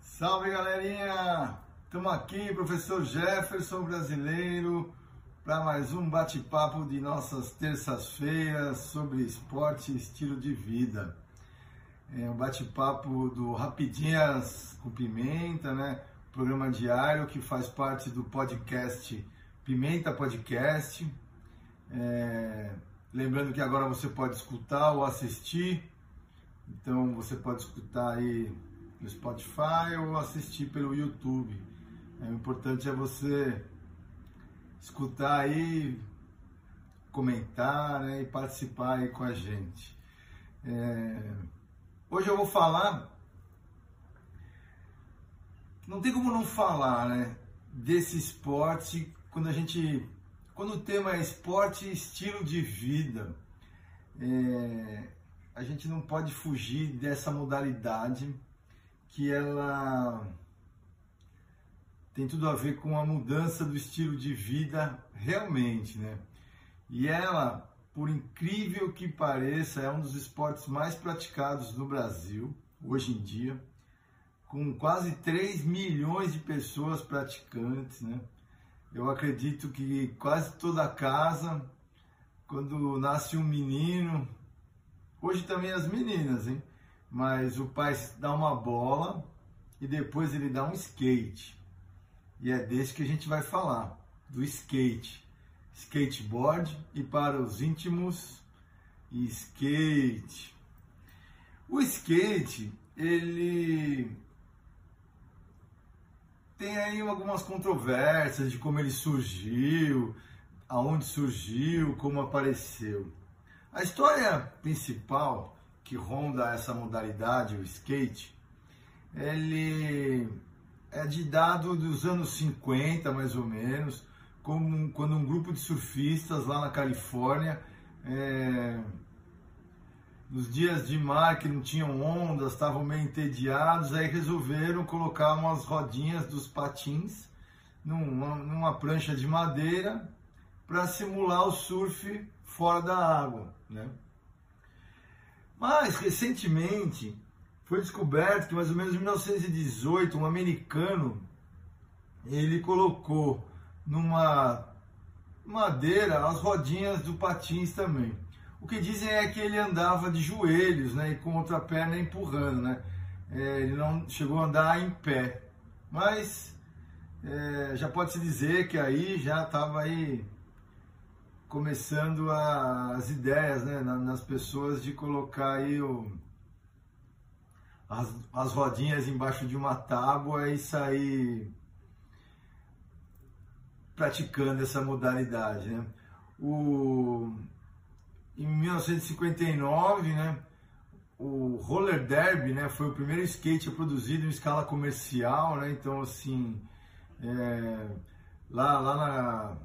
Salve galerinha! Estamos aqui, professor Jefferson brasileiro, para mais um bate-papo de nossas terças-feiras sobre esporte e estilo de vida. É um bate-papo do Rapidinhas com Pimenta, né? Programa diário que faz parte do podcast Pimenta Podcast. É... Lembrando que agora você pode escutar ou assistir, então você pode escutar aí no Spotify ou assistir pelo YouTube. É, o importante é você escutar aí, comentar né, e participar aí com a gente. É... Hoje eu vou falar, não tem como não falar, né, desse esporte quando a gente, quando o tema é esporte e estilo de vida, é... a gente não pode fugir dessa modalidade que ela tem tudo a ver com a mudança do estilo de vida realmente, né? E ela, por incrível que pareça, é um dos esportes mais praticados no Brasil hoje em dia, com quase 3 milhões de pessoas praticantes, né? Eu acredito que quase toda casa, quando nasce um menino, hoje também as meninas, hein? mas o pai dá uma bola e depois ele dá um skate. E é desse que a gente vai falar, do skate. Skateboard e para os íntimos, skate. O skate, ele tem aí algumas controvérsias de como ele surgiu, aonde surgiu, como apareceu. A história principal que ronda essa modalidade, o skate, ele é de dado dos anos 50, mais ou menos, como, quando um grupo de surfistas lá na Califórnia, é, nos dias de mar que não tinham ondas, estavam meio entediados, aí resolveram colocar umas rodinhas dos patins numa, numa prancha de madeira para simular o surf fora da água, né? Mas, recentemente, foi descoberto que mais ou menos em 1918, um americano, ele colocou numa madeira as rodinhas do patins também. O que dizem é que ele andava de joelhos, né, e com outra perna empurrando, né. É, ele não chegou a andar em pé, mas é, já pode se dizer que aí já estava aí começando a, as ideias né, nas pessoas de colocar aí o, as, as rodinhas embaixo de uma tábua e sair praticando essa modalidade. Né? O, em 1959, né, o roller derby né, foi o primeiro skate produzido em escala comercial, né, então assim, é, lá, lá na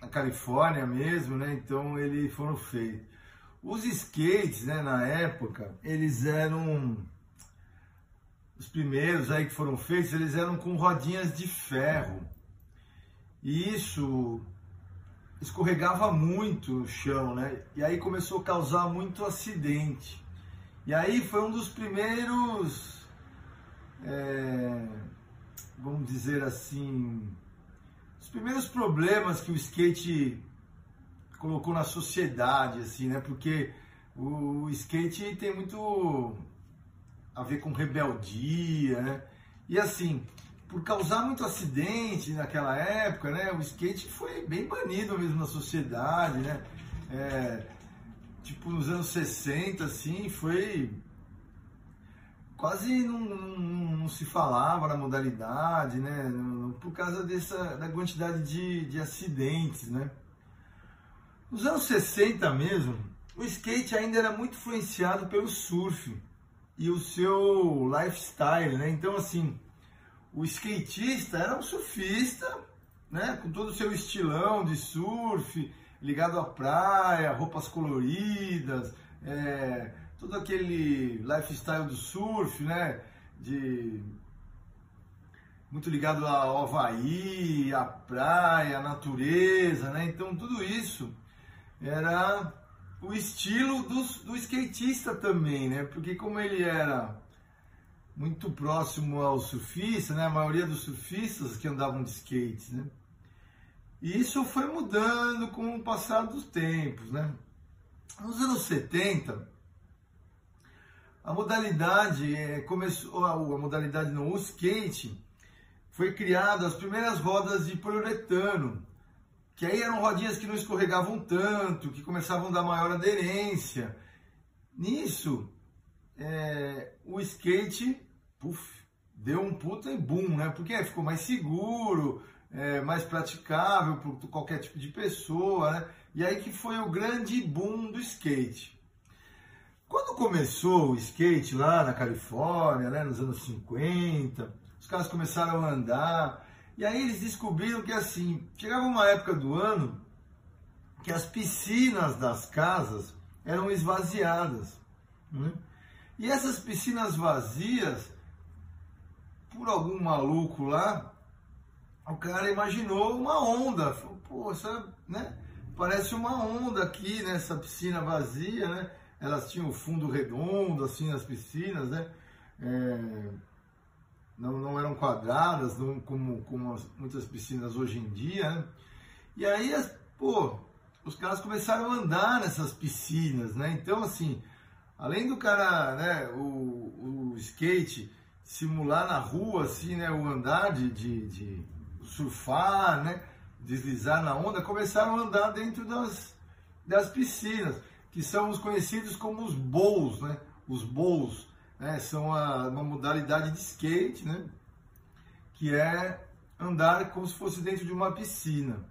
na Califórnia mesmo, né? Então eles foram feitos. Os skates, né, na época, eles eram os primeiros aí que foram feitos, eles eram com rodinhas de ferro. E isso escorregava muito o chão, né? E aí começou a causar muito acidente. E aí foi um dos primeiros, é, vamos dizer assim, os primeiros problemas que o skate colocou na sociedade, assim, né? Porque o skate tem muito a ver com rebeldia, né? E assim, por causar muito acidente naquela época, né? O skate foi bem banido mesmo na sociedade, né? É, tipo, nos anos 60, assim, foi quase não, não, não, se falava na modalidade, né? Por causa dessa da quantidade de, de acidentes, né? Nos anos 60 mesmo, o skate ainda era muito influenciado pelo surf e o seu lifestyle, né? Então, assim, o skatista era um surfista, né? Com todo o seu estilão de surf, ligado à praia, roupas coloridas, é, todo aquele lifestyle do surf, né? De muito ligado ao Havaí, à praia, à natureza, né? Então tudo isso era o estilo do, do skatista também, né? Porque como ele era muito próximo ao surfista, né? A maioria dos surfistas que andavam de skate, né? E isso foi mudando com o passar dos tempos, né? Nos anos 70, a modalidade é, começou, a, a modalidade no skate foi criada as primeiras rodas de poliuretano, que aí eram rodinhas que não escorregavam tanto, que começavam a dar maior aderência. Nisso, é, o skate puff, deu um puta boom, né? Porque ficou mais seguro, é, mais praticável para qualquer tipo de pessoa, né? E aí que foi o grande boom do skate. Quando começou o skate lá na Califórnia, né, nos anos 50, os caras começaram a andar, e aí eles descobriram que assim, chegava uma época do ano que as piscinas das casas eram esvaziadas. Né? E essas piscinas vazias, por algum maluco lá, o cara imaginou uma onda. Falou, pô, essa, né? Parece uma onda aqui nessa piscina vazia, né? Elas tinham o fundo redondo, assim, as piscinas, né? É, não, não eram quadradas, não, como, como as, muitas piscinas hoje em dia, né? E aí, pô, os caras começaram a andar nessas piscinas, né? Então, assim, além do cara, né, o, o skate simular na rua, assim, né, o andar de, de, de surfar, né? Deslizar na onda, começaram a andar dentro das, das piscinas, que são os conhecidos como os bowls, né? Os bowls, né? São a, uma modalidade de skate, né? Que é andar como se fosse dentro de uma piscina.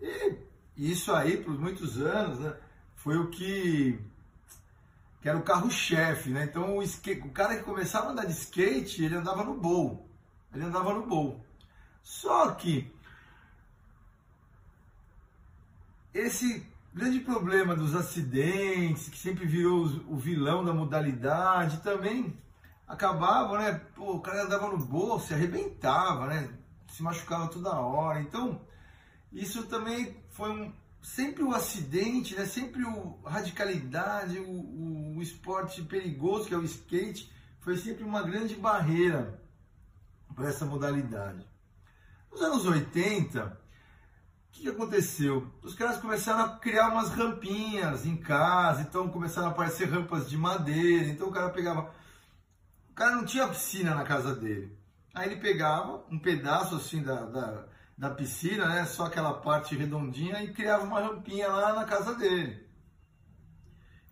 E isso aí, por muitos anos, né? Foi o que que era o carro-chefe, né? Então o, skate, o cara que começava a andar de skate, ele andava no bowl. Ele andava no bowl. Só que esse grande problema dos acidentes, que sempre virou o vilão da modalidade, também acabava, né? Pô, o cara andava no bolso, se arrebentava, né? Se machucava toda hora. Então, isso também foi um, sempre o acidente, né? Sempre o radicalidade, o, o, esporte perigoso que é o skate, foi sempre uma grande barreira para essa modalidade. Nos anos 80, o que, que aconteceu? Os caras começaram a criar umas rampinhas em casa, então começaram a aparecer rampas de madeira, então o cara pegava. O cara não tinha piscina na casa dele. Aí ele pegava um pedaço assim da, da, da piscina, né? Só aquela parte redondinha, e criava uma rampinha lá na casa dele.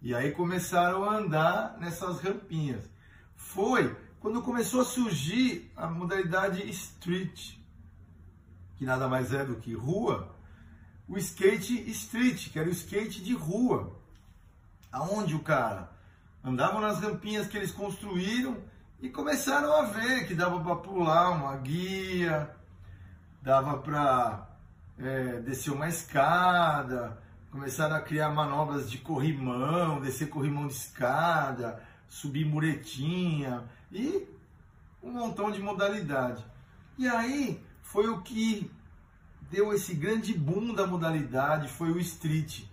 E aí começaram a andar nessas rampinhas. Foi quando começou a surgir a modalidade street que nada mais é do que rua, o skate street, que era o skate de rua. Aonde o cara andava nas rampinhas que eles construíram e começaram a ver que dava para pular uma guia, dava para é, descer uma escada, começaram a criar manobras de corrimão, descer corrimão de escada, subir muretinha e um montão de modalidade. E aí foi o que deu esse grande boom da modalidade, foi o street.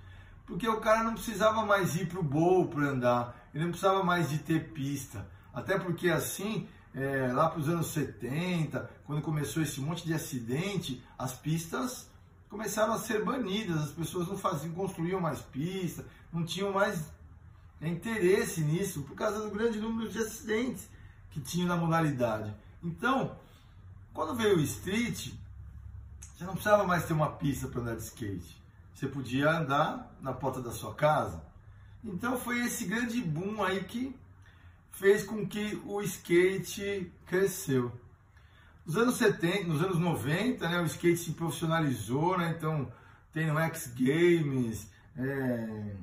Porque o cara não precisava mais ir para o bowl para andar, ele não precisava mais de ter pista. Até porque assim, é, lá para os anos 70, quando começou esse monte de acidente, as pistas começaram a ser banidas, as pessoas não faziam, construíam mais pistas, não tinham mais interesse nisso, por causa do grande número de acidentes que tinham na modalidade. Então, quando veio o street, você não precisava mais ter uma pista para andar de skate. Você podia andar na porta da sua casa. Então foi esse grande boom aí que fez com que o skate cresceu. Nos anos 70, nos anos 90, né, o skate se profissionalizou, né, então tem no X Games, é,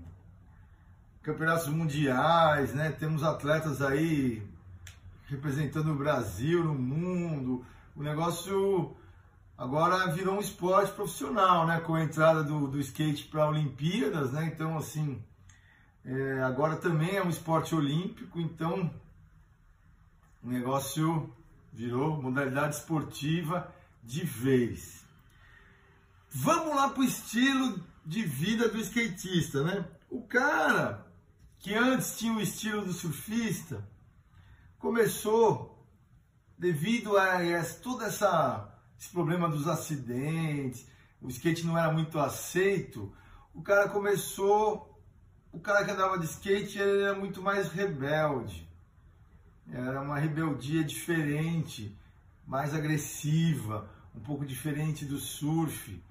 campeonatos mundiais, né, temos atletas aí representando o Brasil no mundo, o negócio agora virou um esporte profissional, né? Com a entrada do, do skate para Olimpíadas, né? Então, assim, é, agora também é um esporte olímpico, então o negócio virou modalidade esportiva de vez. Vamos lá para o estilo de vida do skatista, né? O cara que antes tinha o estilo do surfista começou devido a essa, todo essa, esse problema dos acidentes, o skate não era muito aceito, o cara começou, o cara que andava de skate ele era muito mais rebelde, era uma rebeldia diferente, mais agressiva, um pouco diferente do surf.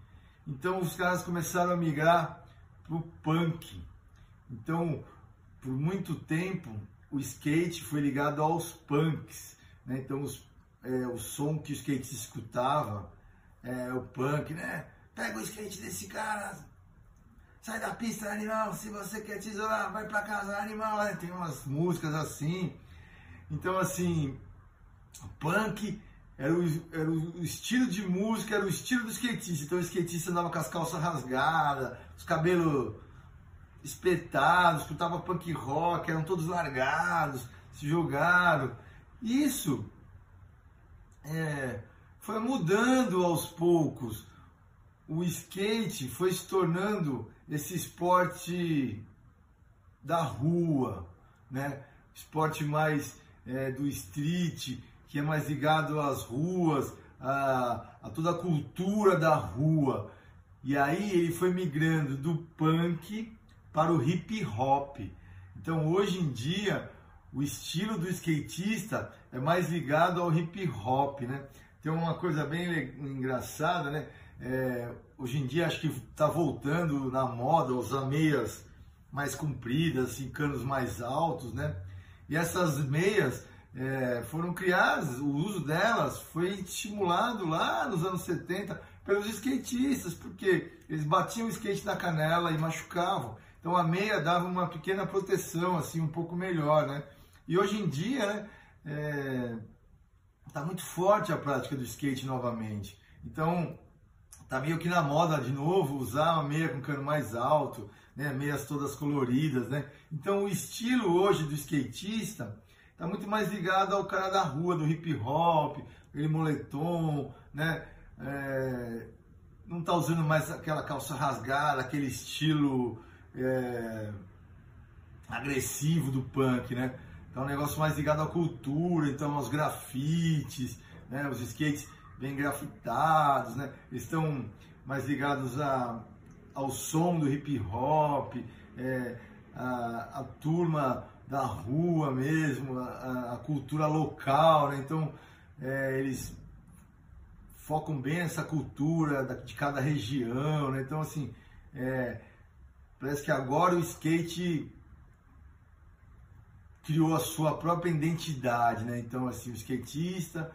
Então os caras começaram a migrar para o punk. Então, por muito tempo, o skate foi ligado aos punks. Né? Então, os, é, o som que o skate escutava é o punk, né? Pega o skate desse cara, sai da pista, animal. Se você quer tesourar, vai para casa, animal. Né? Tem umas músicas assim. Então, assim, punk era o, era o estilo de música, era o estilo do skatista. Então o skatista andava com as calças rasgadas, os cabelos espetados, escutava punk rock, eram todos largados, se jogaram. Isso é, foi mudando aos poucos. O skate foi se tornando esse esporte da rua, né? Esporte mais é, do street, que é mais ligado às ruas, a, a toda a cultura da rua. E aí ele foi migrando do punk para o hip hop. Então hoje em dia o estilo do skatista é mais ligado ao hip hop, né? Tem uma coisa bem engraçada, né? É, hoje em dia acho que está voltando na moda usar meias mais compridas, assim, canos mais altos, né? E essas meias é, foram criadas, o uso delas foi estimulado lá nos anos 70 pelos skatistas, porque eles batiam o skate na canela e machucavam. Então a meia dava uma pequena proteção, assim, um pouco melhor, né? E hoje em dia, né, é, tá muito forte a prática do skate novamente. Então, tá meio que na moda de novo usar uma meia com cano mais alto, né, meias todas coloridas, né? Então o estilo hoje do skatista tá muito mais ligado ao cara da rua, do hip hop, aquele moletom, né? É, não tá usando mais aquela calça rasgada, aquele estilo é, agressivo do punk, né? É um negócio mais ligado à cultura, então aos grafites, né? Os skates bem grafitados, né? Estão mais ligados a, ao som do hip hop, é, a, a turma da rua mesmo, a, a cultura local, né? Então, é, eles focam bem essa cultura de cada região, né? Então, assim, é, parece que agora o skate criou a sua própria identidade, né? Então, assim, o skatista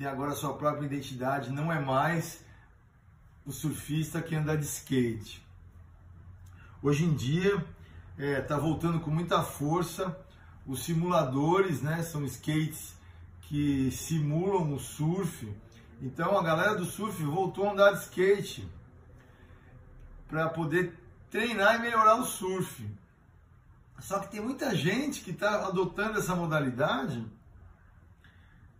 tem agora sua própria identidade, não é mais o surfista que anda de skate. Hoje em dia, está é, tá voltando com muita força. Os simuladores, né, são skates que simulam o surf. Então a galera do surf voltou a andar de skate para poder treinar e melhorar o surf. Só que tem muita gente que está adotando essa modalidade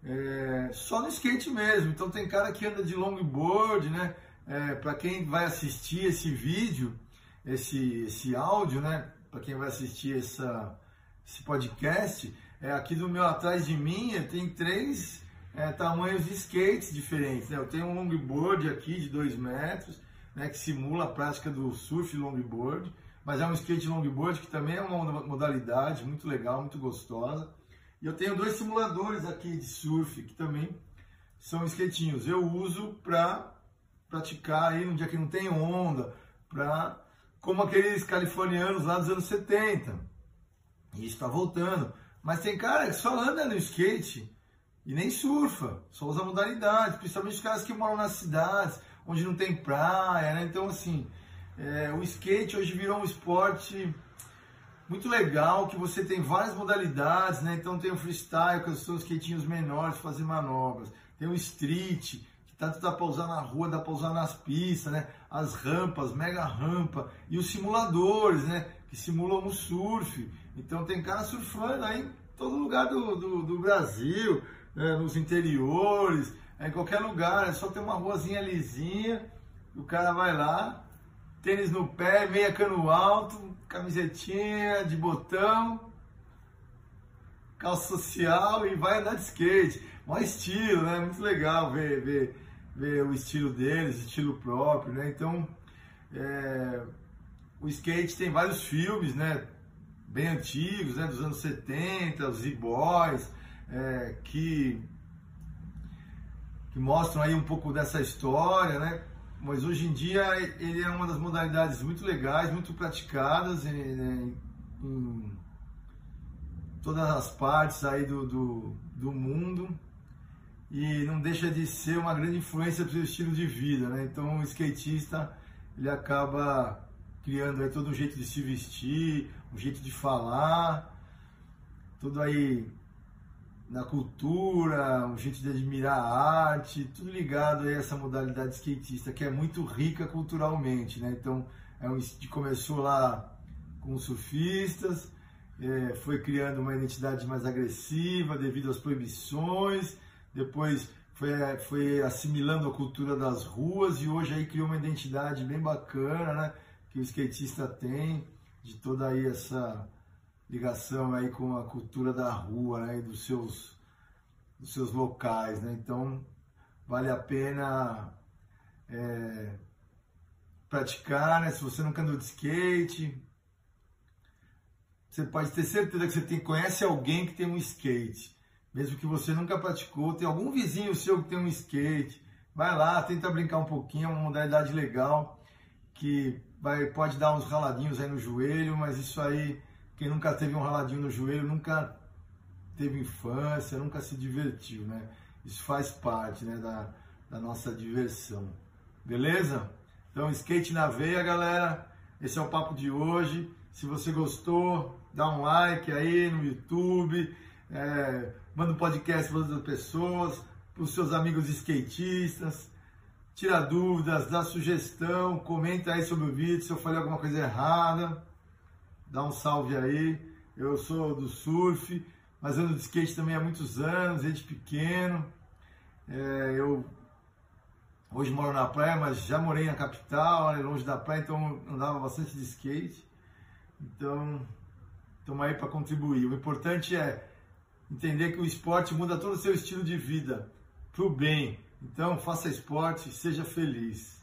é, só no skate mesmo. Então tem cara que anda de longboard, né? É, para quem vai assistir esse vídeo, esse, esse áudio, né? para quem vai assistir essa, esse podcast, é, aqui do meu atrás de mim tem três é, tamanhos de skates diferentes. Né? Eu tenho um longboard aqui de 2 metros, né, que simula a prática do surf longboard, mas é um skate longboard que também é uma modalidade muito legal, muito gostosa. E eu tenho dois simuladores aqui de surf que também são skatinhos. Eu uso para praticar aí no dia que não tem onda, para como aqueles californianos lá dos anos 70. E isso está voltando. Mas tem cara que só anda no skate e nem surfa, só usa modalidade, principalmente os caras que moram nas cidades, onde não tem praia, né? Então, assim, é, o skate hoje virou um esporte muito legal, que você tem várias modalidades, né? Então tem o freestyle, que são os skatinhos menores, fazer manobras. Tem o street, tanto dá para usar na rua, dá para usar nas pistas, né? As rampas, mega rampa e os simuladores, né? Que simulam o surf. Então tem cara surfando aí em todo lugar do, do, do Brasil, é, nos interiores, é, em qualquer lugar, é só ter uma ruazinha lisinha, o cara vai lá, tênis no pé, meia cano alto, camisetinha de botão, calça social e vai andar de skate. Mó estilo, né? Muito legal ver, ver, ver o estilo deles, estilo próprio, né? Então, é, o skate tem vários filmes, né? Bem antigos, né? Dos anos 70, os Z-Boys, é, que, que mostram aí um pouco dessa história, né? Mas hoje em dia ele é uma das modalidades muito legais, muito praticadas em, em, em todas as partes aí do, do, do, mundo e não deixa de ser uma grande influência para o estilo de vida, né? Então o skatista ele acaba criando aí todo um jeito de se vestir, um jeito de falar, tudo aí na cultura, um jeito de admirar a arte, tudo ligado a essa modalidade skatista que é muito rica culturalmente, né? Então, é um, começou lá com surfistas, é, foi criando uma identidade mais agressiva devido às proibições, depois foi, foi assimilando a cultura das ruas e hoje aí criou uma identidade bem bacana, né? Que o skatista tem de toda aí essa ligação aí com a cultura da rua, né, e dos seus, dos seus locais, né? Então vale a pena é, praticar, né? Se você nunca andou de skate, você pode ter certeza que você tem, conhece alguém que tem um skate, mesmo que você nunca praticou, tem algum vizinho seu que tem um skate, vai lá, tenta brincar um pouquinho, é uma modalidade legal que vai, pode dar uns raladinhos aí no joelho, mas isso aí quem nunca teve um raladinho no joelho nunca teve infância, nunca se divertiu, né? Isso faz parte né, da, da nossa diversão. Beleza? Então, skate na veia, galera. Esse é o papo de hoje. Se você gostou, dá um like aí no YouTube, é, manda um podcast para outras pessoas, para os seus amigos skatistas. Tira dúvidas, dá sugestão, comenta aí sobre o vídeo se eu falei alguma coisa errada dá um salve aí. Eu sou do surf, mas ando de skate também há muitos anos, desde pequeno. É, eu hoje moro na praia, mas já morei na capital, longe da praia, então andava bastante de skate. Então, estamos aí para contribuir. O importante é entender que o esporte muda todo o seu estilo de vida para o bem. Então, faça esporte, seja feliz.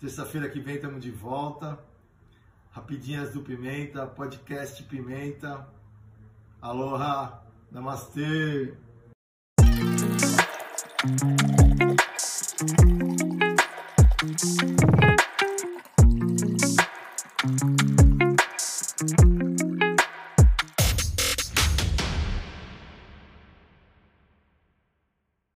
Terça-feira que vem estamos de volta. Rapidinhas do Pimenta, podcast Pimenta. Aloha, namastê. Thank